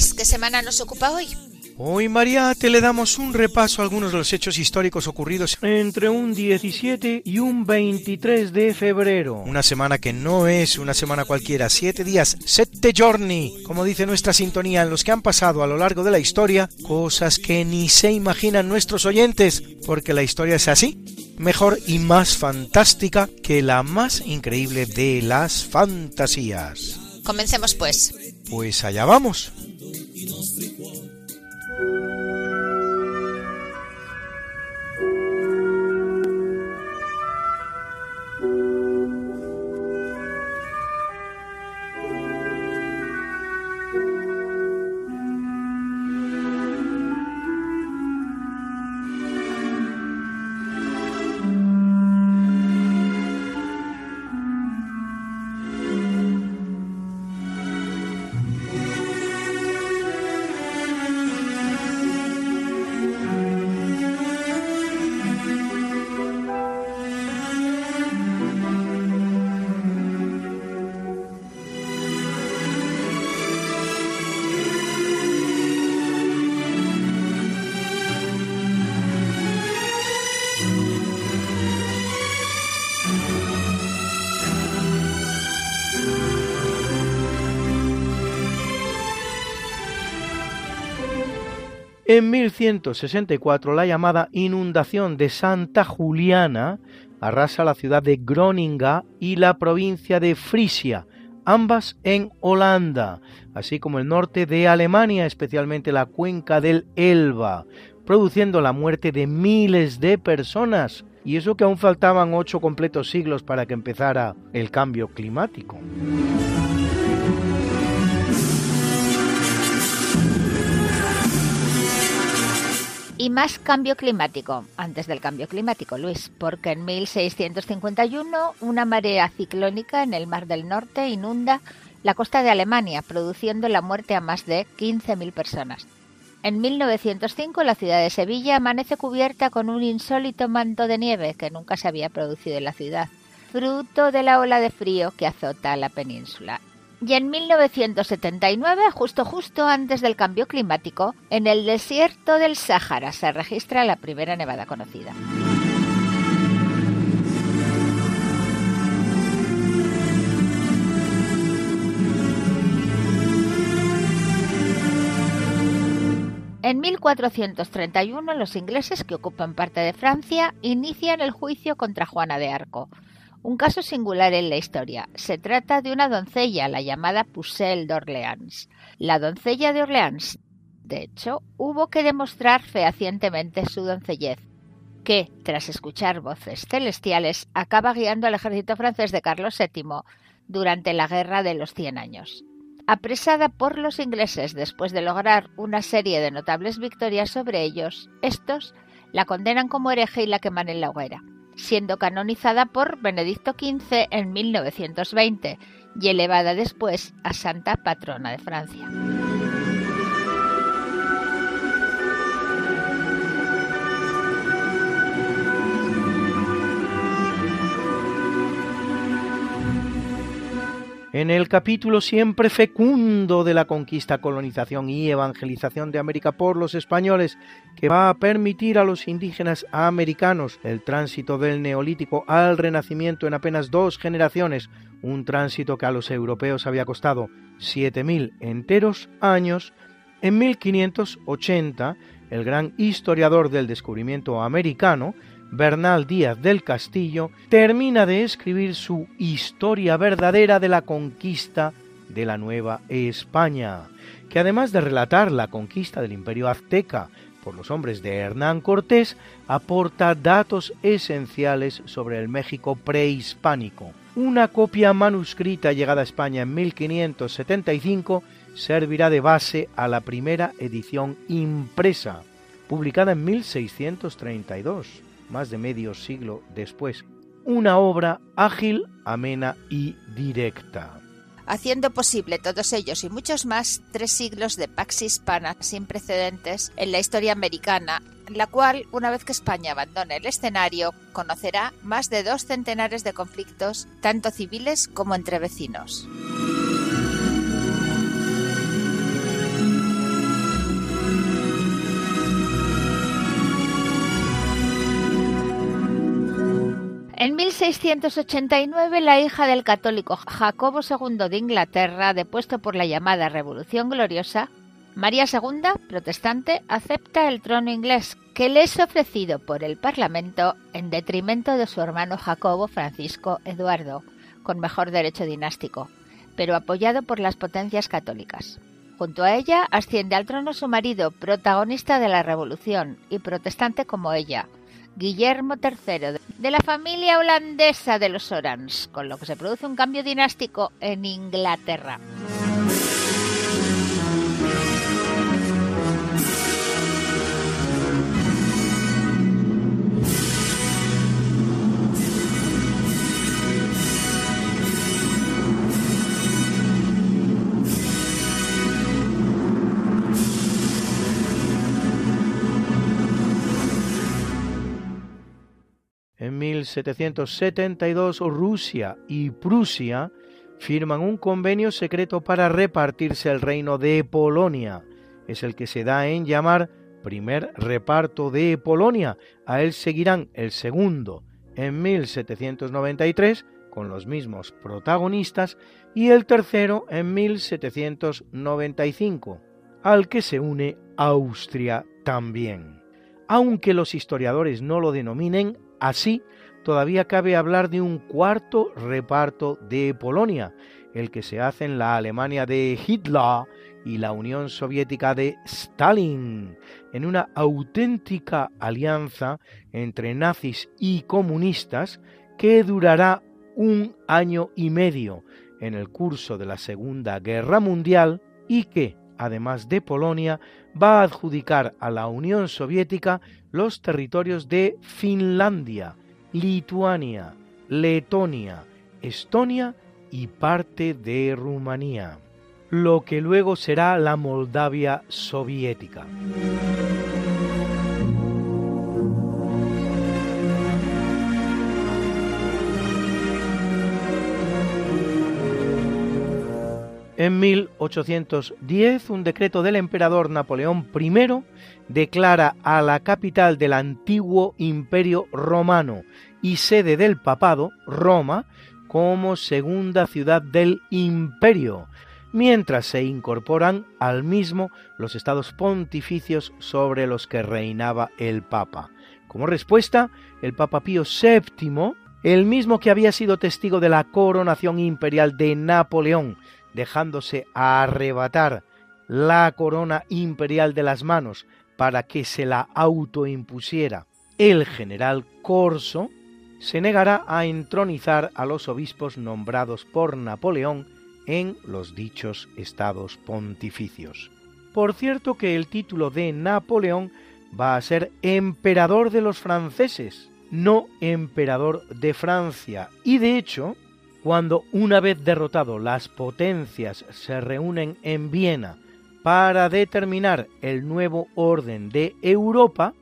Luis, ¿qué semana nos ocupa hoy? Hoy, Mariate, le damos un repaso a algunos de los hechos históricos ocurridos entre un 17 y un 23 de febrero. Una semana que no es una semana cualquiera, siete días, sette giorni, como dice nuestra sintonía, en los que han pasado a lo largo de la historia cosas que ni se imaginan nuestros oyentes, porque la historia es así, mejor y más fantástica que la más increíble de las fantasías. Comencemos pues. Pues allá vamos. En 1164 la llamada inundación de Santa Juliana arrasa la ciudad de Groninga y la provincia de Frisia, ambas en Holanda, así como el norte de Alemania, especialmente la cuenca del Elba, produciendo la muerte de miles de personas. Y eso que aún faltaban ocho completos siglos para que empezara el cambio climático. Y más cambio climático, antes del cambio climático, Luis, porque en 1651 una marea ciclónica en el Mar del Norte inunda la costa de Alemania, produciendo la muerte a más de 15.000 personas. En 1905 la ciudad de Sevilla amanece cubierta con un insólito manto de nieve que nunca se había producido en la ciudad, fruto de la ola de frío que azota la península. Y en 1979, justo justo antes del cambio climático, en el desierto del Sáhara se registra la primera nevada conocida. En 1431 los ingleses que ocupan parte de Francia inician el juicio contra Juana de Arco, un caso singular en la historia. Se trata de una doncella, la llamada Pucelle d'Orléans. La doncella de Orleans, de hecho, hubo que demostrar fehacientemente su doncellez, que, tras escuchar voces celestiales, acaba guiando al ejército francés de Carlos VII durante la Guerra de los Cien Años. Apresada por los ingleses después de lograr una serie de notables victorias sobre ellos, estos la condenan como hereje y la queman en la hoguera siendo canonizada por Benedicto XV en 1920 y elevada después a Santa Patrona de Francia. En el capítulo siempre fecundo de la conquista, colonización y evangelización de América por los españoles, que va a permitir a los indígenas americanos el tránsito del neolítico al renacimiento en apenas dos generaciones, un tránsito que a los europeos había costado 7.000 enteros años, en 1580 el gran historiador del descubrimiento americano, Bernal Díaz del Castillo, termina de escribir su Historia verdadera de la conquista de la Nueva España, que además de relatar la conquista del imperio azteca por los hombres de Hernán Cortés, aporta datos esenciales sobre el México prehispánico. Una copia manuscrita llegada a España en 1575 servirá de base a la primera edición impresa, publicada en 1632 más de medio siglo después, una obra ágil, amena y directa. Haciendo posible todos ellos y muchos más tres siglos de pax hispana sin precedentes en la historia americana, la cual, una vez que España abandone el escenario, conocerá más de dos centenares de conflictos, tanto civiles como entre vecinos. En 1689, la hija del católico Jacobo II de Inglaterra, depuesto por la llamada Revolución Gloriosa, María II, protestante, acepta el trono inglés que le es ofrecido por el Parlamento en detrimento de su hermano Jacobo Francisco Eduardo, con mejor derecho dinástico, pero apoyado por las potencias católicas. Junto a ella asciende al trono su marido, protagonista de la Revolución y protestante como ella, Guillermo III, de la familia holandesa de los Orans, con lo que se produce un cambio dinástico en Inglaterra. 1772 Rusia y Prusia firman un convenio secreto para repartirse el reino de Polonia. Es el que se da en llamar primer reparto de Polonia. A él seguirán el segundo en 1793 con los mismos protagonistas y el tercero en 1795, al que se une Austria también. Aunque los historiadores no lo denominen Así, todavía cabe hablar de un cuarto reparto de Polonia, el que se hace en la Alemania de Hitler y la Unión Soviética de Stalin, en una auténtica alianza entre nazis y comunistas que durará un año y medio en el curso de la Segunda Guerra Mundial y que, además de Polonia, va a adjudicar a la Unión Soviética los territorios de Finlandia, Lituania, Letonia, Estonia y parte de Rumanía, lo que luego será la Moldavia soviética. En 1810, un decreto del emperador Napoleón I declara a la capital del antiguo imperio romano y sede del papado, Roma, como segunda ciudad del imperio, mientras se incorporan al mismo los estados pontificios sobre los que reinaba el Papa. Como respuesta, el Papa Pío VII, el mismo que había sido testigo de la coronación imperial de Napoleón, dejándose arrebatar la corona imperial de las manos para que se la autoimpusiera el general Corso, se negará a entronizar a los obispos nombrados por Napoleón en los dichos estados pontificios. Por cierto que el título de Napoleón va a ser emperador de los franceses, no emperador de Francia, y de hecho cuando una vez derrotado las potencias se reúnen en Viena para determinar el nuevo orden de Europa,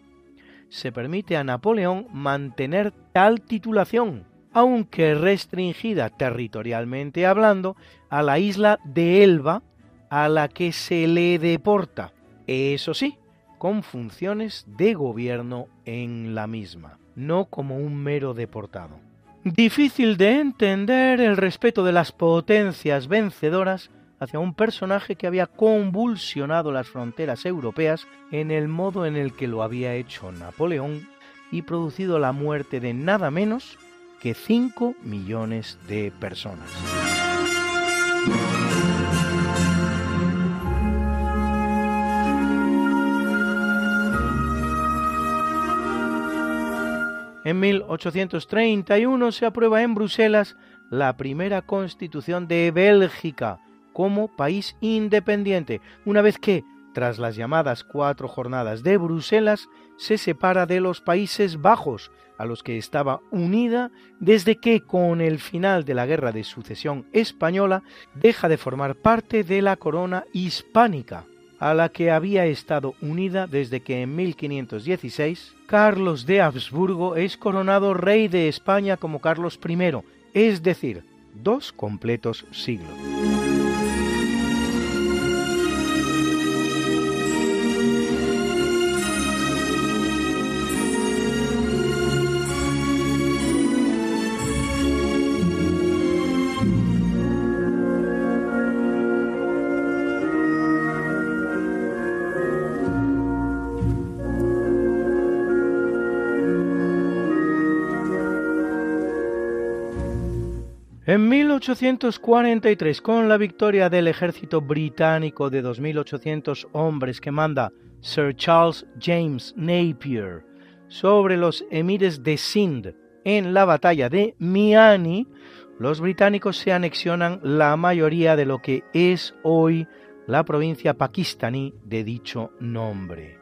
se permite a Napoleón mantener tal titulación, aunque restringida territorialmente hablando, a la isla de Elba, a la que se le deporta, eso sí, con funciones de gobierno en la misma, no como un mero deportado. Difícil de entender el respeto de las potencias vencedoras hacia un personaje que había convulsionado las fronteras europeas en el modo en el que lo había hecho Napoleón y producido la muerte de nada menos que 5 millones de personas. En 1831 se aprueba en Bruselas la primera constitución de Bélgica como país independiente, una vez que, tras las llamadas cuatro jornadas de Bruselas, se separa de los Países Bajos, a los que estaba unida desde que, con el final de la Guerra de Sucesión Española, deja de formar parte de la corona hispánica a la que había estado unida desde que en 1516 Carlos de Habsburgo es coronado rey de España como Carlos I, es decir, dos completos siglos. En 1843, con la victoria del ejército británico de 2.800 hombres que manda Sir Charles James Napier sobre los emires de Sindh en la batalla de Miani, los británicos se anexionan la mayoría de lo que es hoy la provincia pakistaní de dicho nombre.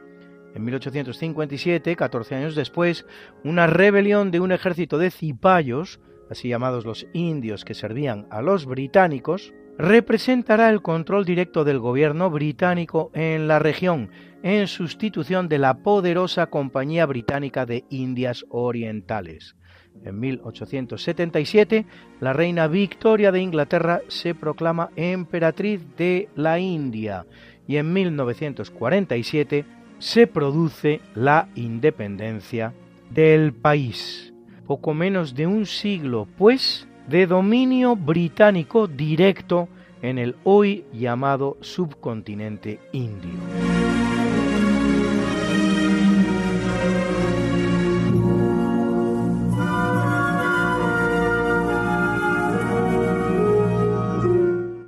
En 1857, 14 años después, una rebelión de un ejército de cipayos así llamados los indios que servían a los británicos, representará el control directo del gobierno británico en la región, en sustitución de la poderosa Compañía Británica de Indias Orientales. En 1877, la reina Victoria de Inglaterra se proclama emperatriz de la India y en 1947 se produce la independencia del país poco menos de un siglo, pues, de dominio británico directo en el hoy llamado subcontinente indio.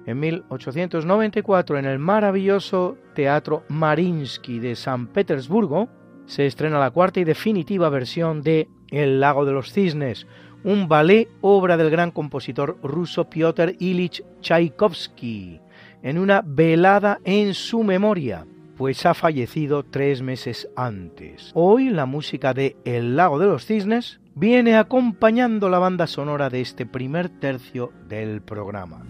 En 1894, en el maravilloso Teatro Marinsky de San Petersburgo, se estrena la cuarta y definitiva versión de El lago de los cisnes, un ballet obra del gran compositor ruso Piotr Ilich Tchaikovsky, en una velada en su memoria, pues ha fallecido tres meses antes. Hoy la música de El lago de los cisnes viene acompañando la banda sonora de este primer tercio del programa.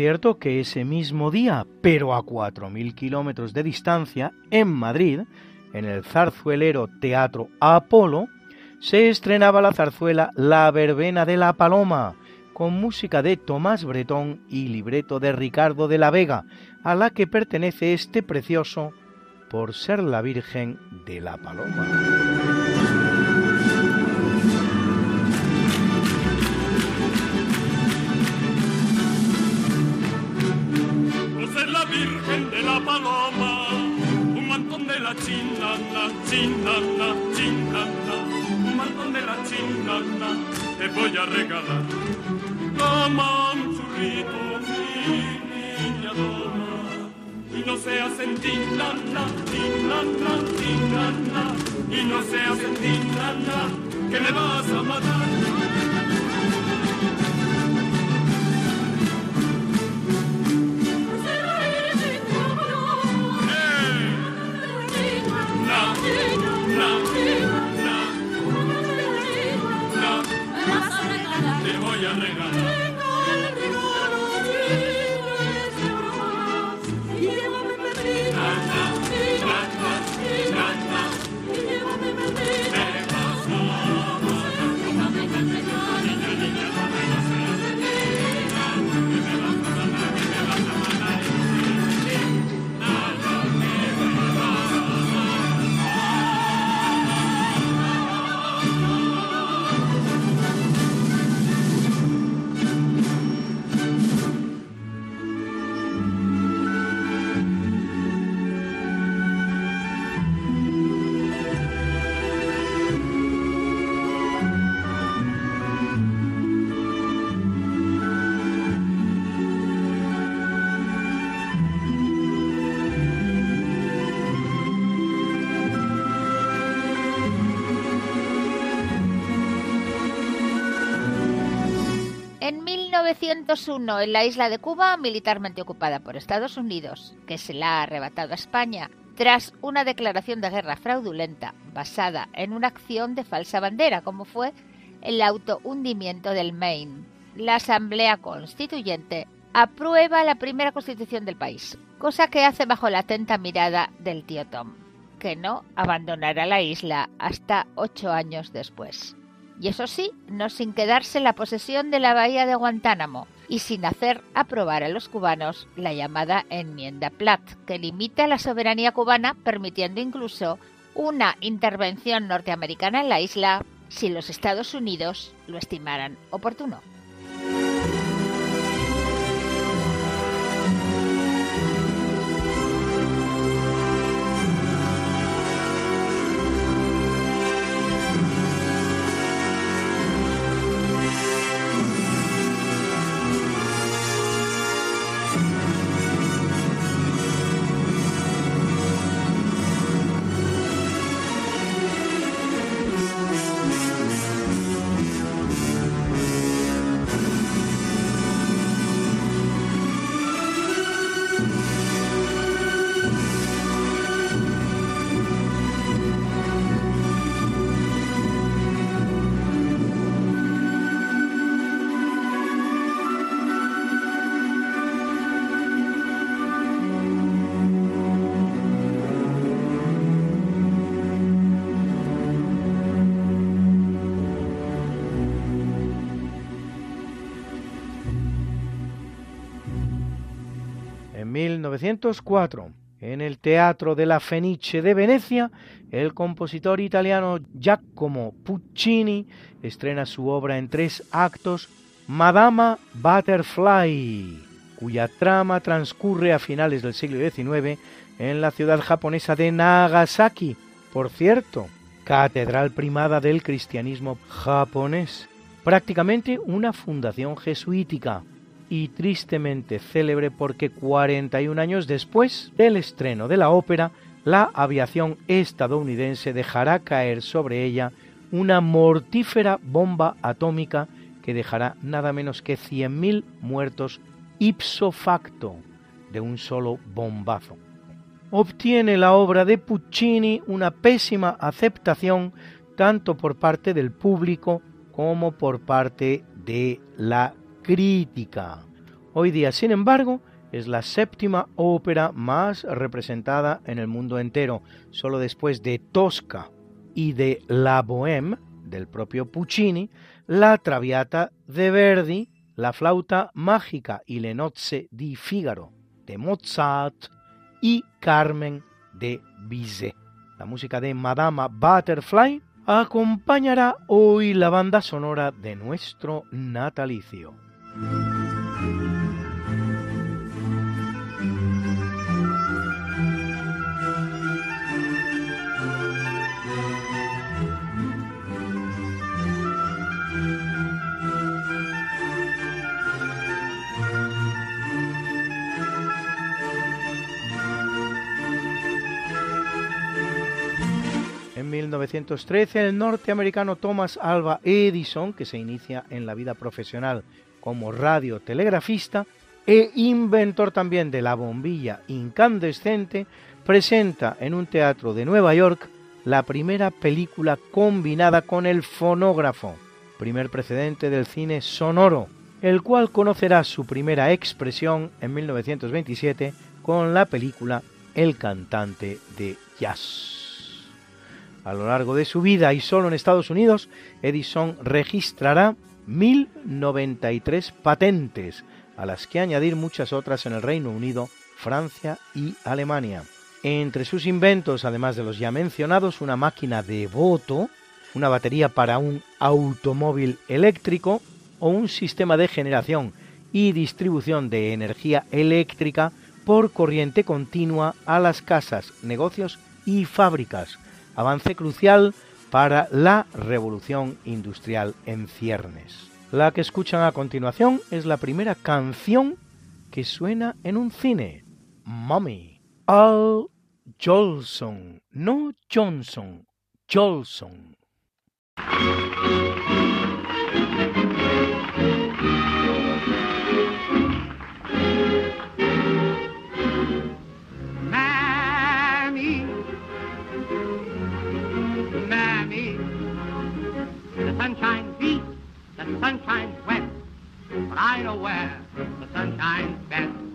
Cierto que ese mismo día, pero a 4.000 kilómetros de distancia, en Madrid, en el zarzuelero Teatro Apolo, se estrenaba la zarzuela La Verbena de la Paloma, con música de Tomás Bretón y libreto de Ricardo de la Vega, a la que pertenece este precioso por ser la Virgen de la Paloma. Chinana, chinana, un mantón de la chinana, te voy a regalar. Toma un churrito, mi niña toma, y no seas en tinana, tinana, tinana, y no seas en tinana, que me vas a matar. 1901, en la isla de Cuba, militarmente ocupada por Estados Unidos, que se la ha arrebatado a España, tras una declaración de guerra fraudulenta basada en una acción de falsa bandera, como fue el autohundimiento del Maine. La Asamblea Constituyente aprueba la primera constitución del país, cosa que hace bajo la atenta mirada del tío Tom, que no abandonará la isla hasta ocho años después. Y eso sí, no sin quedarse la posesión de la bahía de Guantánamo y sin hacer aprobar a los cubanos la llamada enmienda Platt, que limita la soberanía cubana permitiendo incluso una intervención norteamericana en la isla si los Estados Unidos lo estimaran oportuno. En 1904, en el Teatro de la Fenice de Venecia, el compositor italiano Giacomo Puccini estrena su obra en tres actos, Madama Butterfly, cuya trama transcurre a finales del siglo XIX en la ciudad japonesa de Nagasaki, por cierto, catedral primada del cristianismo japonés, prácticamente una fundación jesuítica y tristemente célebre porque 41 años después del estreno de la ópera, la aviación estadounidense dejará caer sobre ella una mortífera bomba atómica que dejará nada menos que 100.000 muertos ipso facto de un solo bombazo. Obtiene la obra de Puccini una pésima aceptación tanto por parte del público como por parte de la crítica. Hoy día, sin embargo, es la séptima ópera más representada en el mundo entero, solo después de Tosca y de La Bohème del propio Puccini, la Traviata de Verdi, la Flauta Mágica y Le Nozze di Figaro de Mozart y Carmen de Bizet. La música de Madama Butterfly acompañará hoy la banda sonora de nuestro natalicio. 1913 el norteamericano Thomas Alva Edison, que se inicia en la vida profesional como radiotelegrafista e inventor también de la bombilla incandescente, presenta en un teatro de Nueva York la primera película combinada con el fonógrafo, primer precedente del cine sonoro, el cual conocerá su primera expresión en 1927 con la película El cantante de jazz. A lo largo de su vida y solo en Estados Unidos, Edison registrará 1093 patentes, a las que añadir muchas otras en el Reino Unido, Francia y Alemania. Entre sus inventos, además de los ya mencionados, una máquina de voto, una batería para un automóvil eléctrico o un sistema de generación y distribución de energía eléctrica por corriente continua a las casas, negocios y fábricas, avance crucial para la revolución industrial en ciernes. La que escuchan a continuación es la primera canción que suena en un cine, Mommy. Al Jolson, no Johnson, Jolson. the sunshine's wet. but I know where the sunshine's best.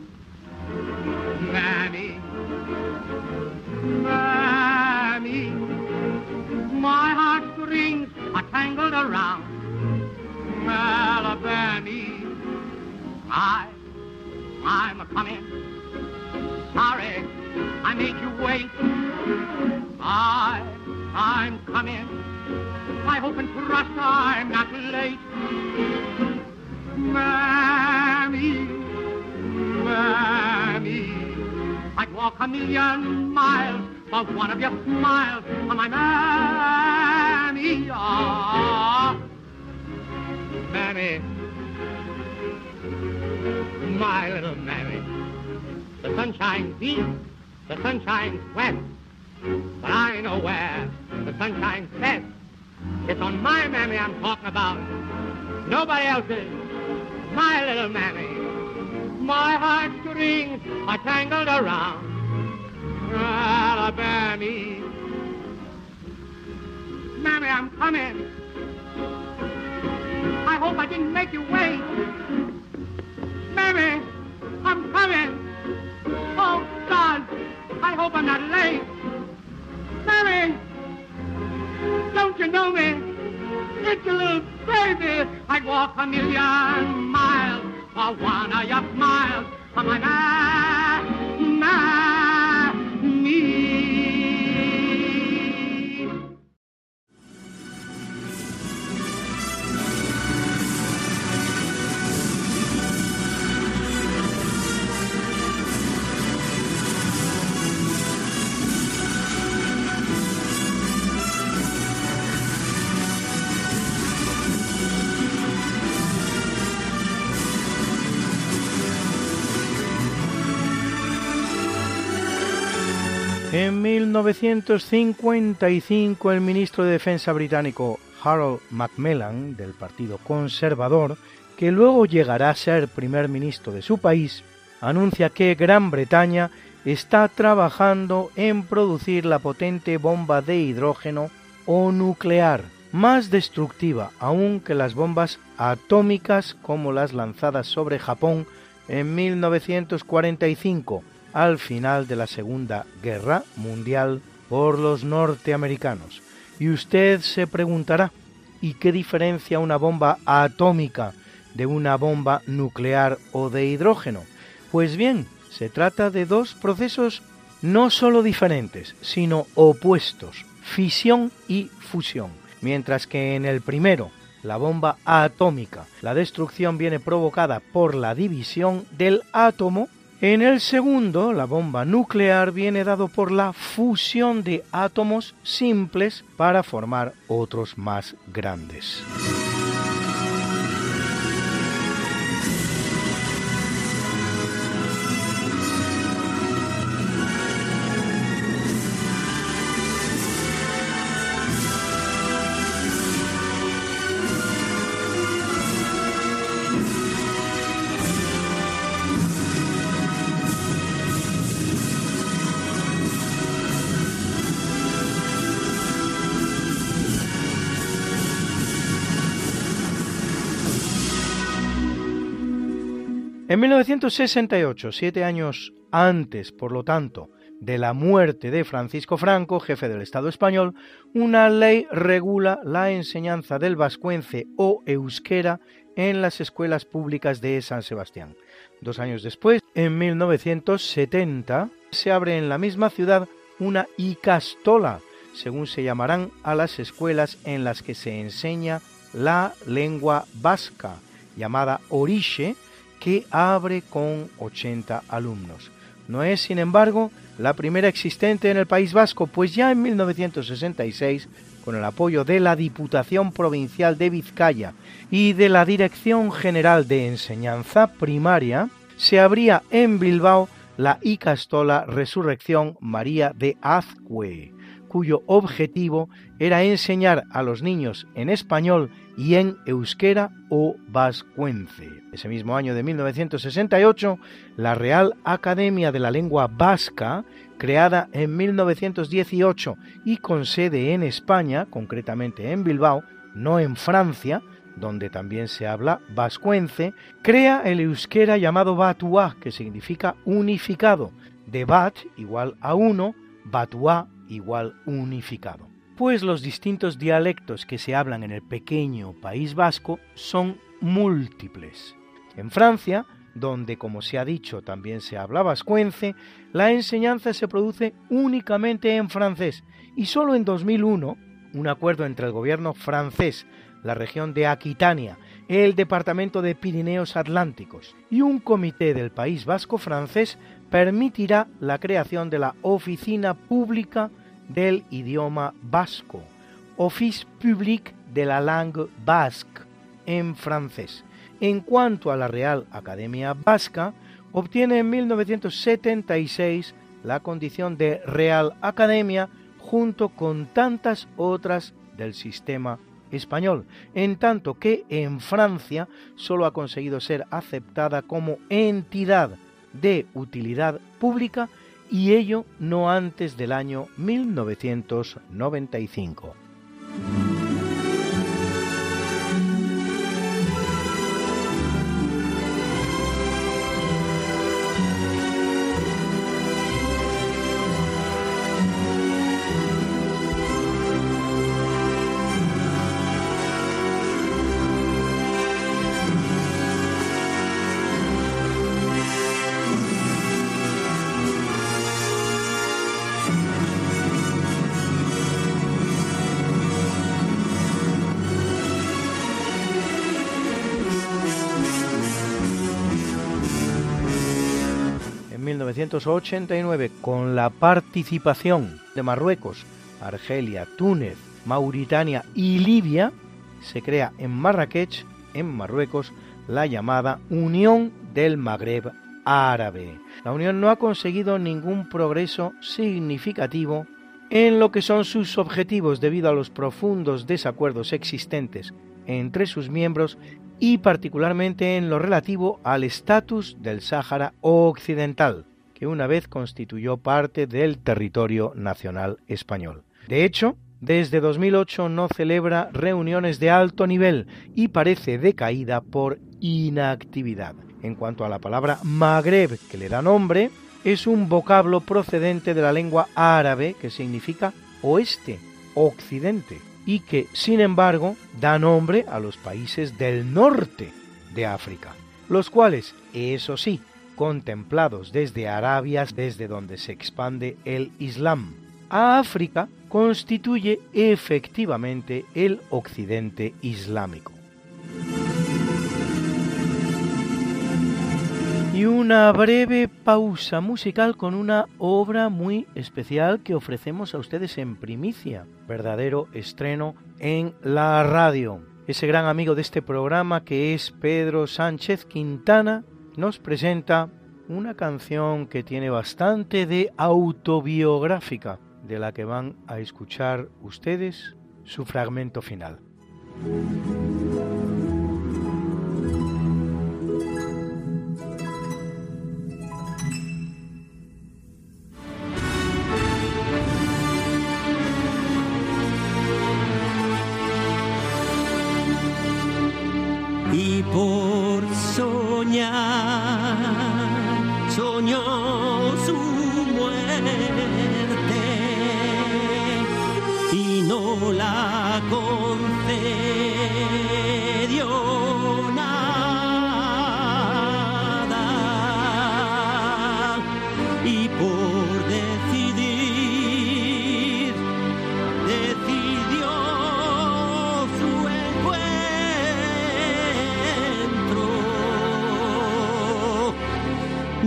Million miles for one of your smiles on my Mammy. Ah, Mammy, my little Mammy. The sunshine beats, the sunshine wet, but I know where the sunshine sets. It's on my mammy I'm talking about. Nobody else's. My little mammy. My heartstrings are tangled around Alabama. Mammy, I'm coming. I hope I didn't make you wait. Mammy, I'm coming. Oh, God, I hope I'm not late. Mammy, don't you know me? It's a little baby. I'd walk a million miles for one of your smiles. Oh, my man, man, me. En 1955 el ministro de Defensa británico Harold Macmillan, del Partido Conservador, que luego llegará a ser primer ministro de su país, anuncia que Gran Bretaña está trabajando en producir la potente bomba de hidrógeno o nuclear, más destructiva aún que las bombas atómicas como las lanzadas sobre Japón en 1945, al final de la Segunda Guerra Mundial por los norteamericanos. Y usted se preguntará, ¿y qué diferencia una bomba atómica de una bomba nuclear o de hidrógeno? Pues bien, se trata de dos procesos no solo diferentes, sino opuestos, fisión y fusión. Mientras que en el primero, la bomba atómica, la destrucción viene provocada por la división del átomo, en el segundo, la bomba nuclear viene dado por la fusión de átomos simples para formar otros más grandes. En 1968, siete años antes, por lo tanto, de la muerte de Francisco Franco, jefe del Estado español, una ley regula la enseñanza del vascuence o euskera en las escuelas públicas de San Sebastián. Dos años después, en 1970, se abre en la misma ciudad una icastola, según se llamarán a las escuelas en las que se enseña la lengua vasca, llamada Oriche, que abre con 80 alumnos. No es, sin embargo, la primera existente en el País Vasco, pues ya en 1966, con el apoyo de la Diputación Provincial de Vizcaya y de la Dirección General de Enseñanza Primaria, se abría en Bilbao la Icastola Resurrección María de Azcue, cuyo objetivo era enseñar a los niños en español y en euskera o vascuence. Ese mismo año de 1968, la Real Academia de la Lengua Vasca, creada en 1918 y con sede en España, concretamente en Bilbao, no en Francia, donde también se habla vascuence, crea el euskera llamado Batuá, que significa unificado, de bat igual a uno, Batuá igual unificado pues los distintos dialectos que se hablan en el pequeño País Vasco son múltiples. En Francia, donde como se ha dicho también se habla vascuence, la enseñanza se produce únicamente en francés y solo en 2001 un acuerdo entre el gobierno francés, la región de Aquitania, el departamento de Pirineos Atlánticos y un comité del País Vasco francés permitirá la creación de la Oficina Pública del idioma vasco, Office Public de la Langue Basque, en francés. En cuanto a la Real Academia Vasca, obtiene en 1976 la condición de Real Academia junto con tantas otras del sistema español, en tanto que en Francia solo ha conseguido ser aceptada como entidad de utilidad pública y ello no antes del año 1995. 1989, con la participación de Marruecos, Argelia, Túnez, Mauritania y Libia, se crea en Marrakech, en Marruecos, la llamada Unión del Magreb Árabe. La Unión no ha conseguido ningún progreso significativo en lo que son sus objetivos debido a los profundos desacuerdos existentes entre sus miembros y particularmente en lo relativo al estatus del Sáhara Occidental, que una vez constituyó parte del territorio nacional español. De hecho, desde 2008 no celebra reuniones de alto nivel y parece decaída por inactividad. En cuanto a la palabra Magreb, que le da nombre, es un vocablo procedente de la lengua árabe que significa oeste, occidente, y que, sin embargo, da nombre a los países del norte de África, los cuales, eso sí, contemplados desde Arabia, desde donde se expande el Islam, a África constituye efectivamente el occidente islámico. Y una breve pausa musical con una obra muy especial que ofrecemos a ustedes en primicia, verdadero estreno en la radio. Ese gran amigo de este programa que es Pedro Sánchez Quintana nos presenta una canción que tiene bastante de autobiográfica, de la que van a escuchar ustedes su fragmento final. y por soñó su muerte y no la concedió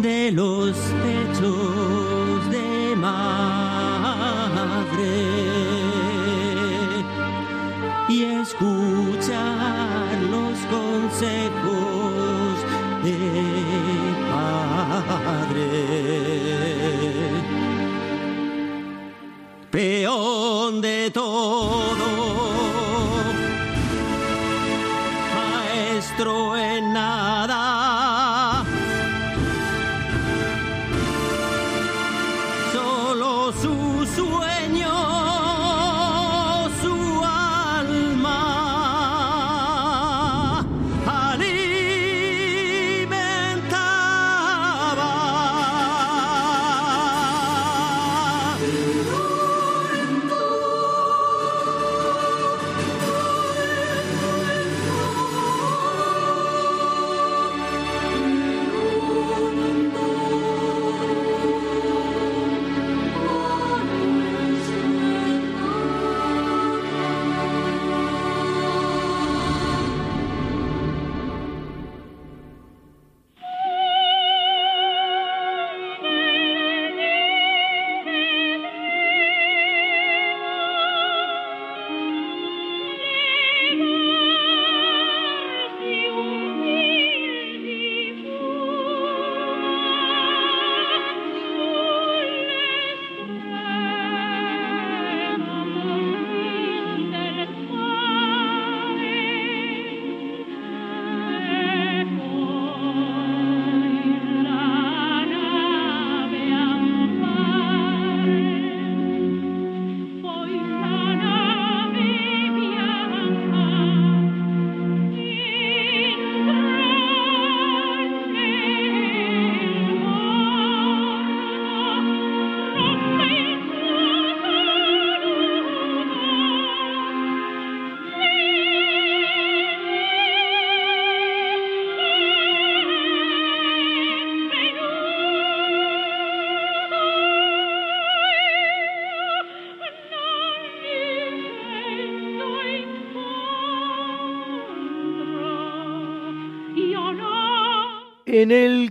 de los pechos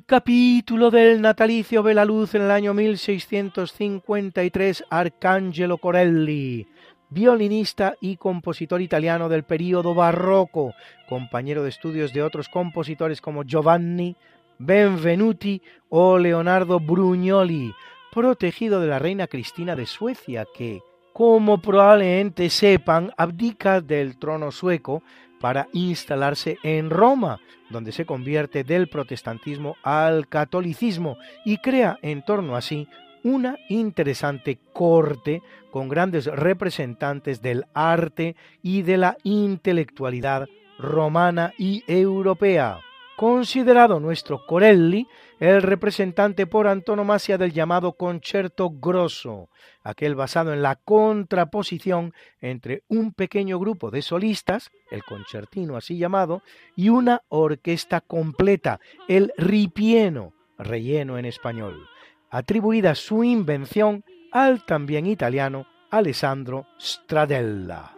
capítulo del natalicio ve la luz en el año 1653 Arcangelo Corelli, violinista y compositor italiano del período barroco, compañero de estudios de otros compositores como Giovanni Benvenuti o Leonardo Brugnoli, protegido de la reina Cristina de Suecia, que, como probablemente sepan, abdica del trono sueco para instalarse en Roma, donde se convierte del protestantismo al catolicismo y crea en torno a sí una interesante corte con grandes representantes del arte y de la intelectualidad romana y europea. Considerado nuestro Corelli el representante por antonomasia del llamado concierto grosso, aquel basado en la contraposición entre un pequeño grupo de solistas, el concertino así llamado, y una orquesta completa, el ripieno, relleno en español, atribuida su invención al también italiano Alessandro Stradella.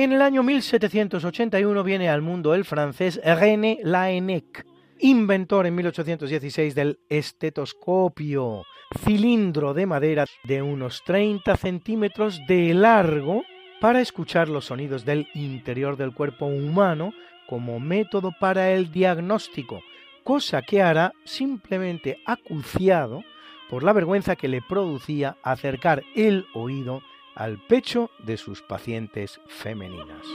En el año 1781 viene al mundo el francés René Laennec, inventor en 1816 del estetoscopio, cilindro de madera de unos 30 centímetros de largo para escuchar los sonidos del interior del cuerpo humano como método para el diagnóstico, cosa que hará simplemente acuciado por la vergüenza que le producía acercar el oído al pecho de sus pacientes femeninas.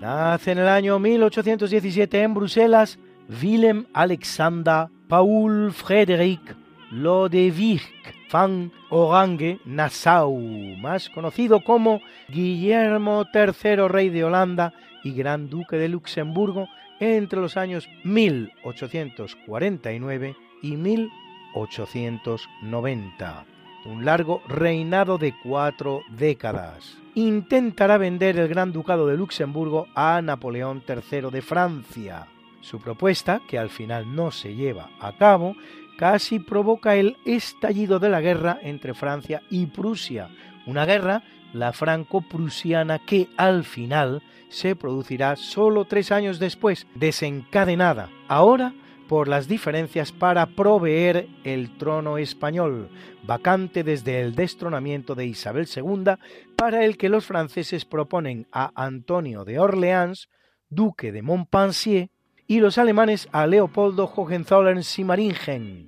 Nace en el año 1817 en Bruselas Willem Alexander Paul Frederick Lodewijk van Orange Nassau, más conocido como Guillermo III, rey de Holanda y gran duque de Luxemburgo entre los años 1849 y 1890. Un largo reinado de cuatro décadas. Intentará vender el Gran Ducado de Luxemburgo a Napoleón III de Francia. Su propuesta, que al final no se lleva a cabo, casi provoca el estallido de la guerra entre Francia y Prusia, una guerra, la franco-prusiana, que al final se producirá solo tres años después, desencadenada ahora por las diferencias para proveer el trono español, vacante desde el destronamiento de Isabel II, para el que los franceses proponen a Antonio de Orleans, duque de Montpensier, y los alemanes a Leopoldo Hohenzollern-Sigmaringen,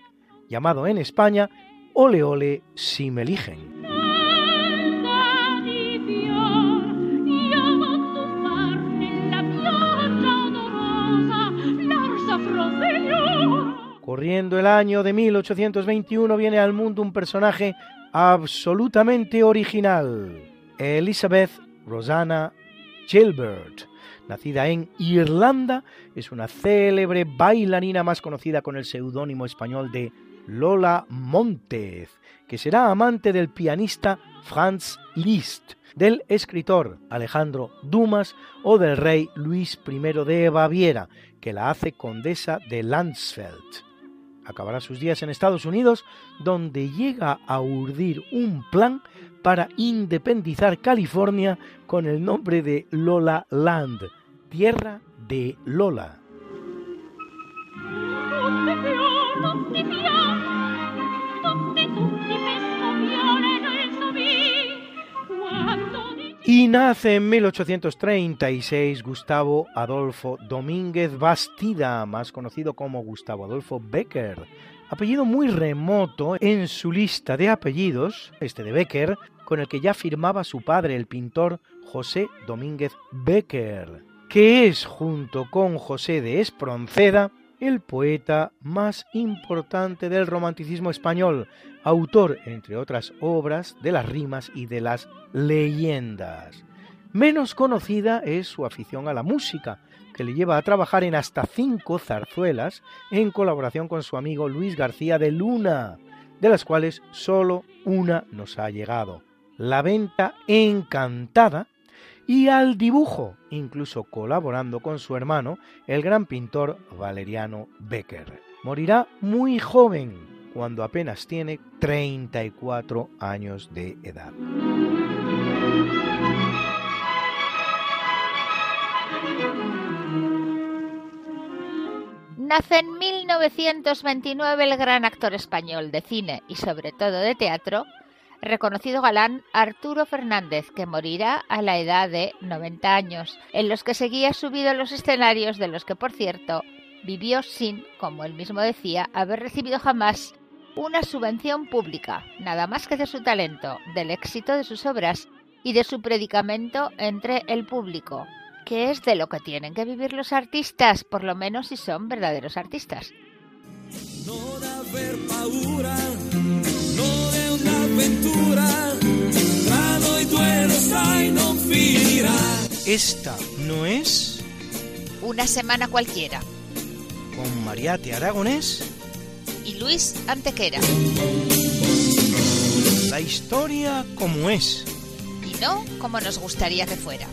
llamado en España Ole Ole. Corriendo el año de 1821 viene al mundo un personaje absolutamente original, Elizabeth Rosanna Gilbert, nacida en Irlanda, es una célebre bailarina más conocida con el seudónimo español de Lola Montez, que será amante del pianista Franz Liszt, del escritor Alejandro Dumas o del rey Luis I de Baviera, que la hace condesa de Landsfeld. Acabará sus días en Estados Unidos, donde llega a urdir un plan para independizar California con el nombre de Lola Land, tierra de Lola. Y nace en 1836 Gustavo Adolfo Domínguez Bastida, más conocido como Gustavo Adolfo Becker, apellido muy remoto en su lista de apellidos, este de Becker, con el que ya firmaba su padre, el pintor José Domínguez Becker que es, junto con José de Espronceda, el poeta más importante del romanticismo español, autor, entre otras obras, de las rimas y de las leyendas. Menos conocida es su afición a la música, que le lleva a trabajar en hasta cinco zarzuelas en colaboración con su amigo Luis García de Luna, de las cuales solo una nos ha llegado. La venta encantada y al dibujo, incluso colaborando con su hermano, el gran pintor Valeriano Becker. Morirá muy joven, cuando apenas tiene 34 años de edad. Nace en 1929 el gran actor español de cine y sobre todo de teatro, reconocido galán Arturo Fernández, que morirá a la edad de 90 años, en los que seguía subido a los escenarios de los que, por cierto, vivió sin, como él mismo decía, haber recibido jamás una subvención pública, nada más que de su talento, del éxito de sus obras y de su predicamento entre el público, que es de lo que tienen que vivir los artistas, por lo menos si son verdaderos artistas. Esta no es una semana cualquiera. Con Mariate Aragonés y Luis Antequera. La historia como es. Y no como nos gustaría que fuera.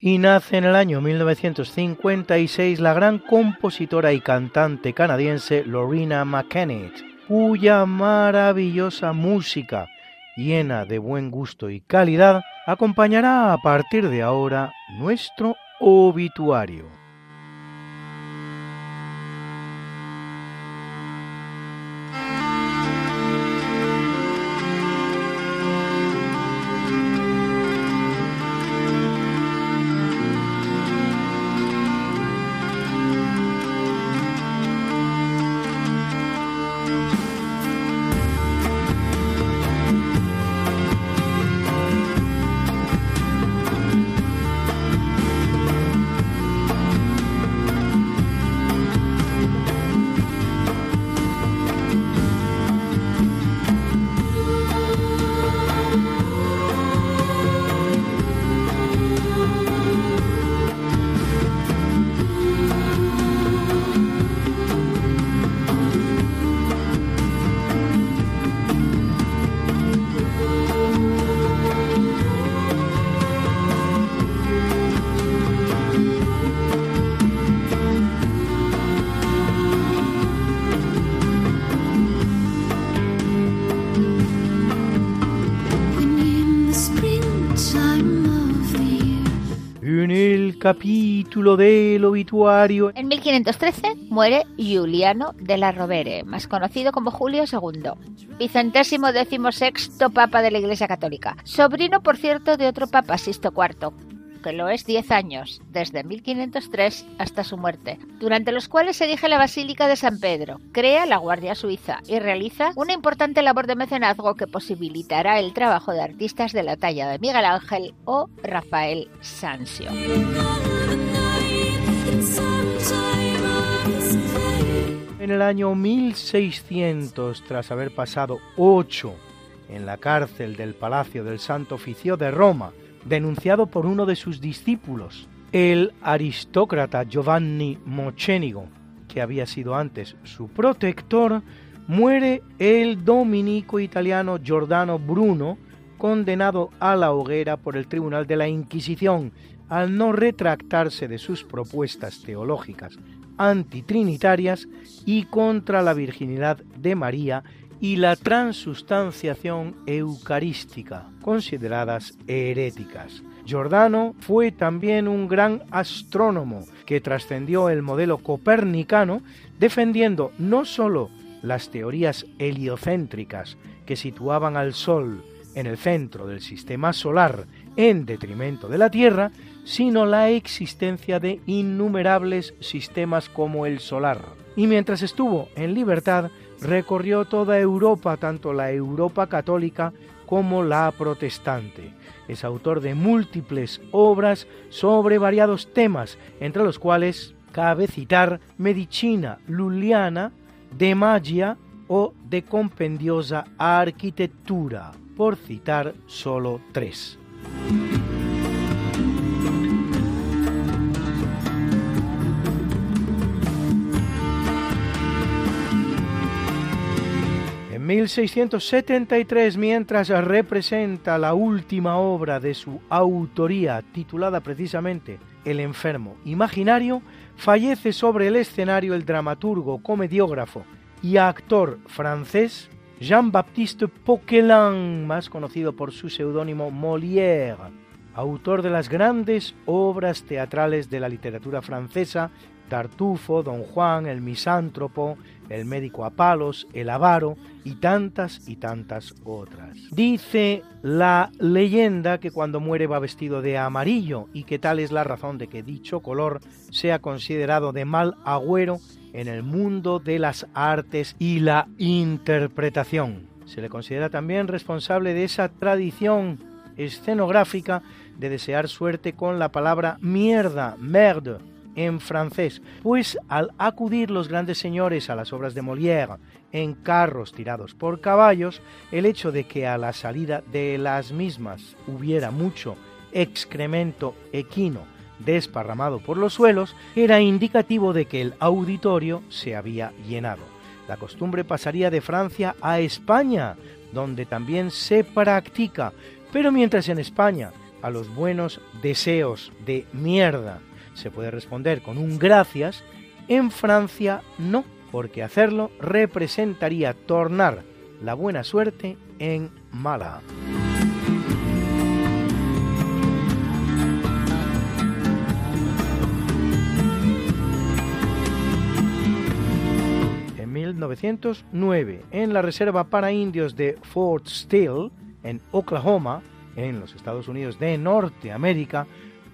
y nace en el año 1956 la gran compositora y cantante canadiense Lorena McKennitt, cuya maravillosa música, llena de buen gusto y calidad, acompañará a partir de ahora nuestro obituario. Capítulo del obituario. En 1513 muere Giuliano de la Rovere, más conocido como Julio II, vicentésimo decimosexto papa de la Iglesia Católica, sobrino, por cierto, de otro papa, Sisto IV, que lo es 10 años, desde 1503 hasta su muerte, durante los cuales se erige la Basílica de San Pedro, crea la Guardia Suiza y realiza una importante labor de mecenazgo que posibilitará el trabajo de artistas de la talla de Miguel Ángel o Rafael Sanzio. En el año 1600, tras haber pasado ocho en la cárcel del Palacio del Santo Oficio de Roma, denunciado por uno de sus discípulos, el aristócrata Giovanni Mocenigo, que había sido antes su protector, muere el dominico italiano Giordano Bruno, condenado a la hoguera por el Tribunal de la Inquisición, al no retractarse de sus propuestas teológicas antitrinitarias y contra la virginidad de María y la transustanciación eucarística, consideradas heréticas. Giordano fue también un gran astrónomo que trascendió el modelo copernicano, defendiendo no sólo las teorías heliocéntricas que situaban al Sol en el centro del sistema solar en detrimento de la Tierra, sino la existencia de innumerables sistemas como el solar. Y mientras estuvo en libertad, recorrió toda Europa, tanto la Europa católica como la protestante. Es autor de múltiples obras sobre variados temas, entre los cuales cabe citar Medicina Luliana, De Magia o De Compendiosa Arquitectura, por citar solo tres. 1673, mientras representa la última obra de su autoría, titulada precisamente El enfermo imaginario, fallece sobre el escenario el dramaturgo, comediógrafo y actor francés Jean-Baptiste Poquelin, más conocido por su seudónimo Molière, autor de las grandes obras teatrales de la literatura francesa, Tartufo, Don Juan, El Misántropo, El médico a palos, El avaro y tantas y tantas otras. Dice la leyenda que cuando muere va vestido de amarillo y que tal es la razón de que dicho color sea considerado de mal agüero en el mundo de las artes y la interpretación. Se le considera también responsable de esa tradición escenográfica de desear suerte con la palabra mierda, merde, en francés, pues al acudir los grandes señores a las obras de Molière en carros tirados por caballos, el hecho de que a la salida de las mismas hubiera mucho excremento equino desparramado por los suelos era indicativo de que el auditorio se había llenado. La costumbre pasaría de Francia a España, donde también se practica, pero mientras en España a los buenos deseos de mierda se puede responder con un gracias, en Francia no, porque hacerlo representaría tornar la buena suerte en mala. En 1909, en la reserva para indios de Fort Steele, en Oklahoma, en los Estados Unidos de Norteamérica,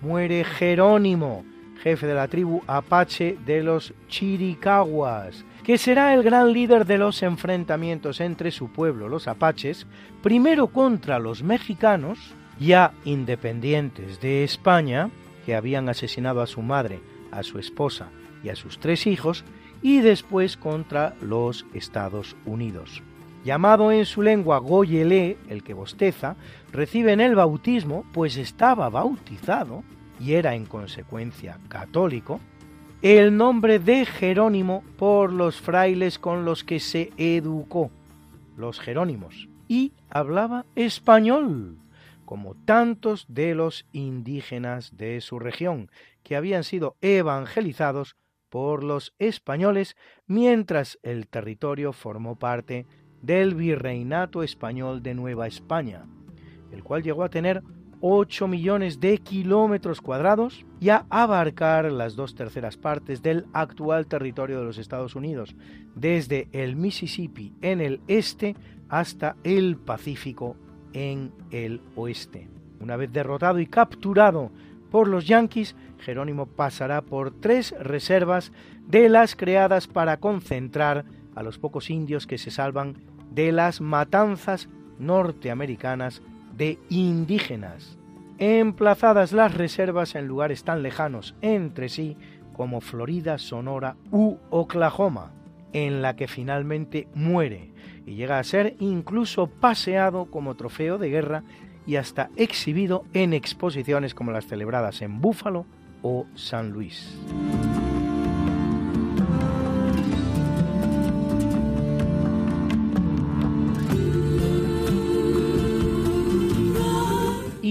muere Jerónimo, jefe de la tribu apache de los Chiricahuas, que será el gran líder de los enfrentamientos entre su pueblo, los apaches, primero contra los mexicanos, ya independientes de España, que habían asesinado a su madre, a su esposa y a sus tres hijos, y después contra los Estados Unidos. Llamado en su lengua Goyelé, el que bosteza, recibe el bautismo, pues estaba bautizado, y era en consecuencia católico, el nombre de Jerónimo por los frailes con los que se educó, los Jerónimos, y hablaba español, como tantos de los indígenas de su región, que habían sido evangelizados por los españoles mientras el territorio formó parte del virreinato español de Nueva España, el cual llegó a tener 8 millones de kilómetros cuadrados y a abarcar las dos terceras partes del actual territorio de los Estados Unidos, desde el Mississippi en el este hasta el Pacífico en el oeste. Una vez derrotado y capturado por los Yankees, Jerónimo pasará por tres reservas de las creadas para concentrar a los pocos indios que se salvan de las matanzas norteamericanas de indígenas, emplazadas las reservas en lugares tan lejanos entre sí como Florida, Sonora u Oklahoma, en la que finalmente muere y llega a ser incluso paseado como trofeo de guerra y hasta exhibido en exposiciones como las celebradas en Búfalo o San Luis.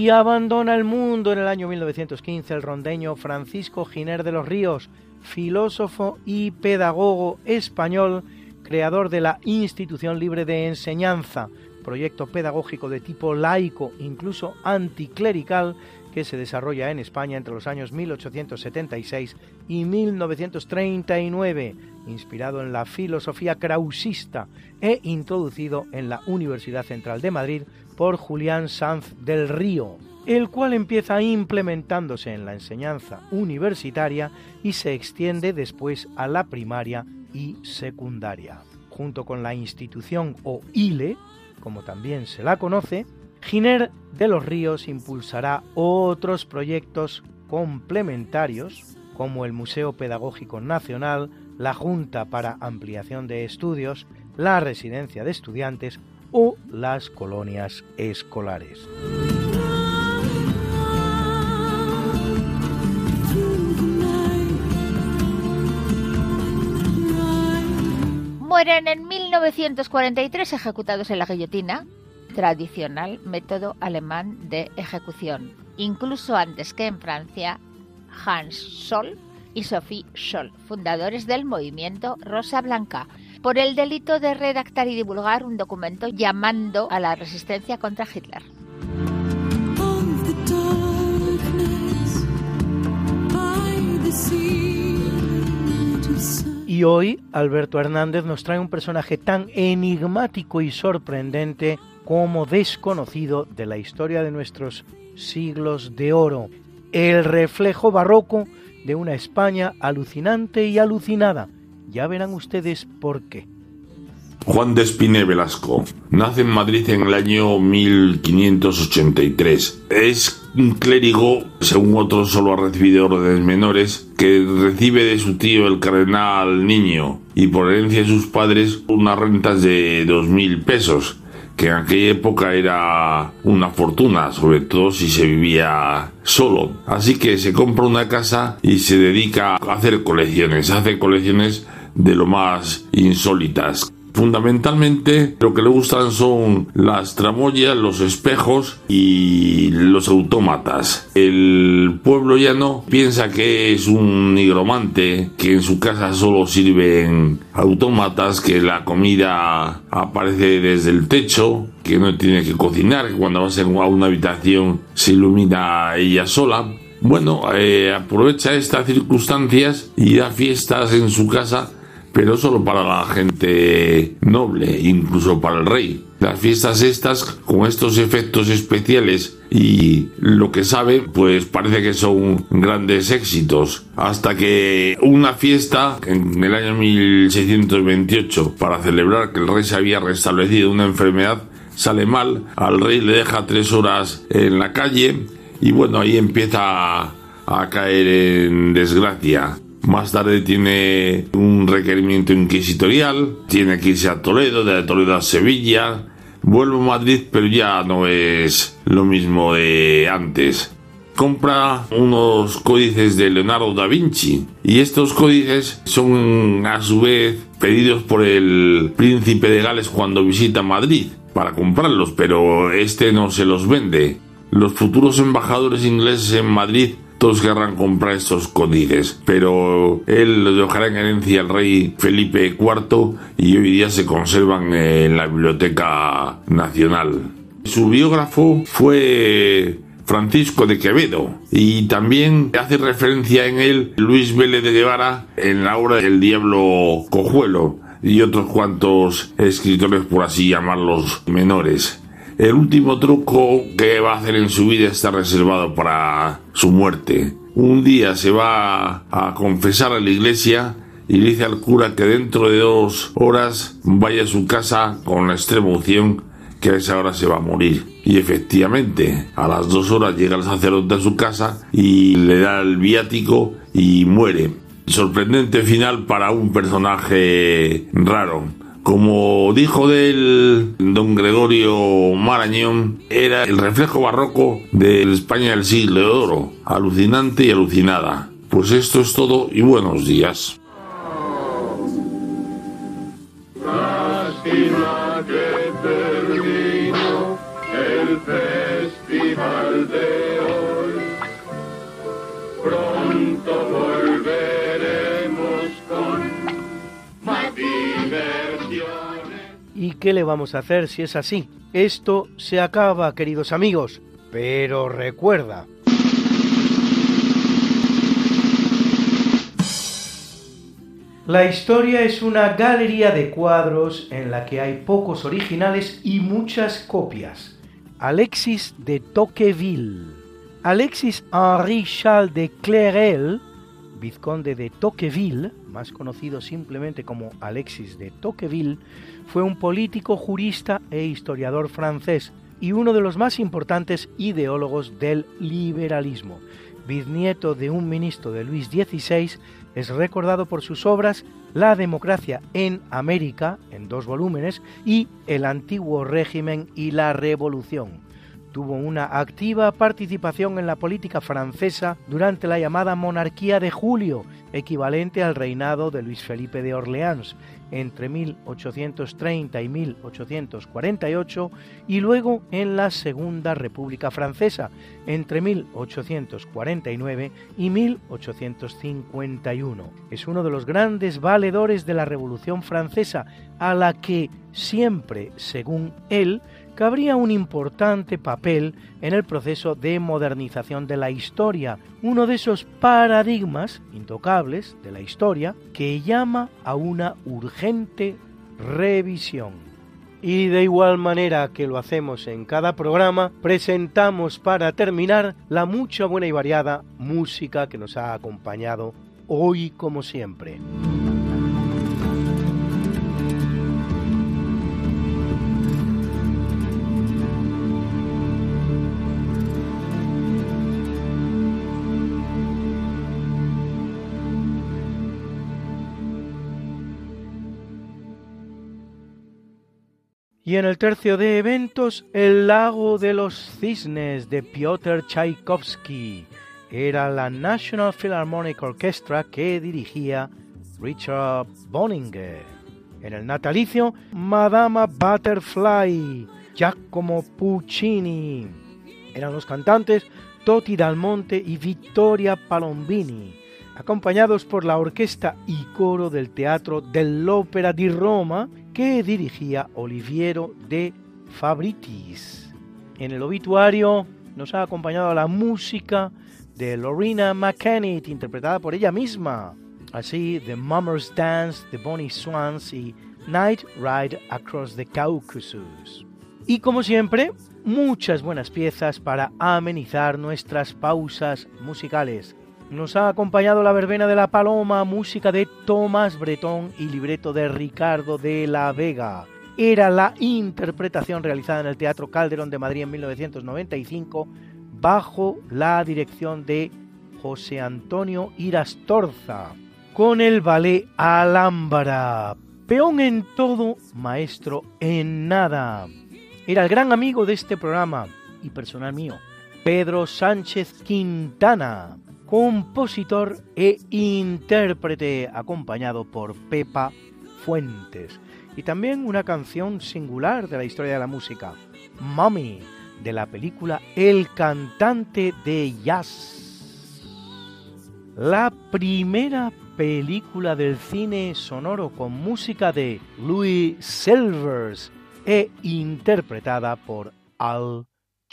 Y abandona el mundo en el año 1915 el rondeño Francisco Giner de los Ríos, filósofo y pedagogo español, creador de la Institución Libre de Enseñanza, proyecto pedagógico de tipo laico, incluso anticlerical, que se desarrolla en España entre los años 1876 y 1939, inspirado en la filosofía krausista e introducido en la Universidad Central de Madrid por Julián Sanz del Río, el cual empieza implementándose en la enseñanza universitaria y se extiende después a la primaria y secundaria. Junto con la institución o ILE, como también se la conoce, Giner de los Ríos impulsará otros proyectos complementarios como el Museo Pedagógico Nacional, la Junta para Ampliación de Estudios, la Residencia de Estudiantes o las colonias escolares. Mueren en 1943 ejecutados en la guillotina, tradicional método alemán de ejecución, incluso antes que en Francia, Hans Scholl y Sophie Scholl, fundadores del movimiento Rosa Blanca, por el delito de redactar y divulgar un documento llamando a la resistencia contra Hitler. Y hoy Alberto Hernández nos trae un personaje tan enigmático y sorprendente como desconocido de la historia de nuestros siglos de oro, el reflejo barroco de una España alucinante y alucinada, ya verán ustedes por qué. Juan de Espine Velasco nace en Madrid en el año 1583. Es un clérigo, según otros solo ha recibido órdenes menores, que recibe de su tío el cardenal Niño y por herencia de sus padres unas rentas de dos mil pesos, que en aquella época era una fortuna, sobre todo si se vivía solo. Así que se compra una casa y se dedica a hacer colecciones, hace colecciones de lo más insólitas. Fundamentalmente lo que le gustan son las tramoyas, los espejos y los autómatas. El pueblo llano piensa que es un nigromante, que en su casa solo sirven autómatas, que la comida aparece desde el techo, que no tiene que cocinar, que cuando vas a una habitación se ilumina ella sola. Bueno, eh, aprovecha estas circunstancias y da fiestas en su casa pero solo para la gente noble, incluso para el rey. Las fiestas estas, con estos efectos especiales y lo que sabe, pues parece que son grandes éxitos. Hasta que una fiesta en el año 1628, para celebrar que el rey se había restablecido una enfermedad, sale mal, al rey le deja tres horas en la calle y bueno, ahí empieza a caer en desgracia. Más tarde tiene un requerimiento inquisitorial, tiene que irse a Toledo, de Toledo a Sevilla, vuelve a Madrid, pero ya no es lo mismo de antes. Compra unos códices de Leonardo da Vinci y estos códices son a su vez pedidos por el príncipe de Gales cuando visita Madrid para comprarlos, pero este no se los vende. Los futuros embajadores ingleses en Madrid todos querrán comprar estos códices, pero él los dejará en herencia al rey Felipe IV y hoy día se conservan en la Biblioteca Nacional. Su biógrafo fue Francisco de Quevedo. Y también hace referencia en él Luis Vélez de Guevara en la obra El Diablo Cojuelo y otros cuantos escritores, por así llamarlos, menores. El último truco que va a hacer en su vida está reservado para su muerte. Un día se va a confesar a la iglesia y dice al cura que dentro de dos horas vaya a su casa con la extrema unción que a esa hora se va a morir. Y efectivamente, a las dos horas llega el sacerdote a su casa y le da el viático y muere. Sorprendente final para un personaje raro. Como dijo del don Gregorio Marañón, era el reflejo barroco de España del siglo de oro, alucinante y alucinada. Pues esto es todo y buenos días. Qué le vamos a hacer si es así? Esto se acaba, queridos amigos. Pero recuerda, La historia es una galería de cuadros en la que hay pocos originales y muchas copias. Alexis de Tocqueville. Alexis Henri Charles de Clerel, vizconde de Tocqueville, más conocido simplemente como Alexis de Tocqueville, fue un político, jurista e historiador francés y uno de los más importantes ideólogos del liberalismo. Bisnieto de un ministro de Luis XVI, es recordado por sus obras La democracia en América, en dos volúmenes, y El antiguo régimen y la revolución. Tuvo una activa participación en la política francesa durante la llamada monarquía de Julio, equivalente al reinado de Luis Felipe de Orleans, entre 1830 y 1848 y luego en la Segunda República Francesa entre 1849 y 1851. Es uno de los grandes valedores de la Revolución Francesa a la que siempre, según él, cabría un importante papel en el proceso de modernización de la historia, uno de esos paradigmas intocables de la historia que llama a una urgente revisión. Y de igual manera que lo hacemos en cada programa, presentamos para terminar la mucha buena y variada música que nos ha acompañado hoy como siempre. Y en el tercio de eventos, El lago de los cisnes de Piotr Tchaikovsky. Era la National Philharmonic Orchestra que dirigía Richard Boninger. En el natalicio, Madama Butterfly, Giacomo Puccini. Eran los cantantes Toti Dalmonte y Vittoria Palombini, acompañados por la orquesta y coro del Teatro dell'Opera di Roma que dirigía Oliviero de Fabritis. En el obituario nos ha acompañado la música de Lorena McKennitt, interpretada por ella misma. Así, The Mummer's Dance, The Bonnie Swans y Night Ride Across the Caucasus. Y como siempre, muchas buenas piezas para amenizar nuestras pausas musicales. Nos ha acompañado la verbena de la paloma, música de Tomás Bretón y libreto de Ricardo de la Vega. Era la interpretación realizada en el Teatro Calderón de Madrid en 1995 bajo la dirección de José Antonio Irastorza, con el ballet Alhambra, peón en todo, maestro en nada. Era el gran amigo de este programa y personal mío, Pedro Sánchez Quintana compositor e intérprete, acompañado por Pepa Fuentes. Y también una canción singular de la historia de la música, Mommy, de la película El cantante de jazz. La primera película del cine sonoro con música de Louis Silvers e interpretada por Al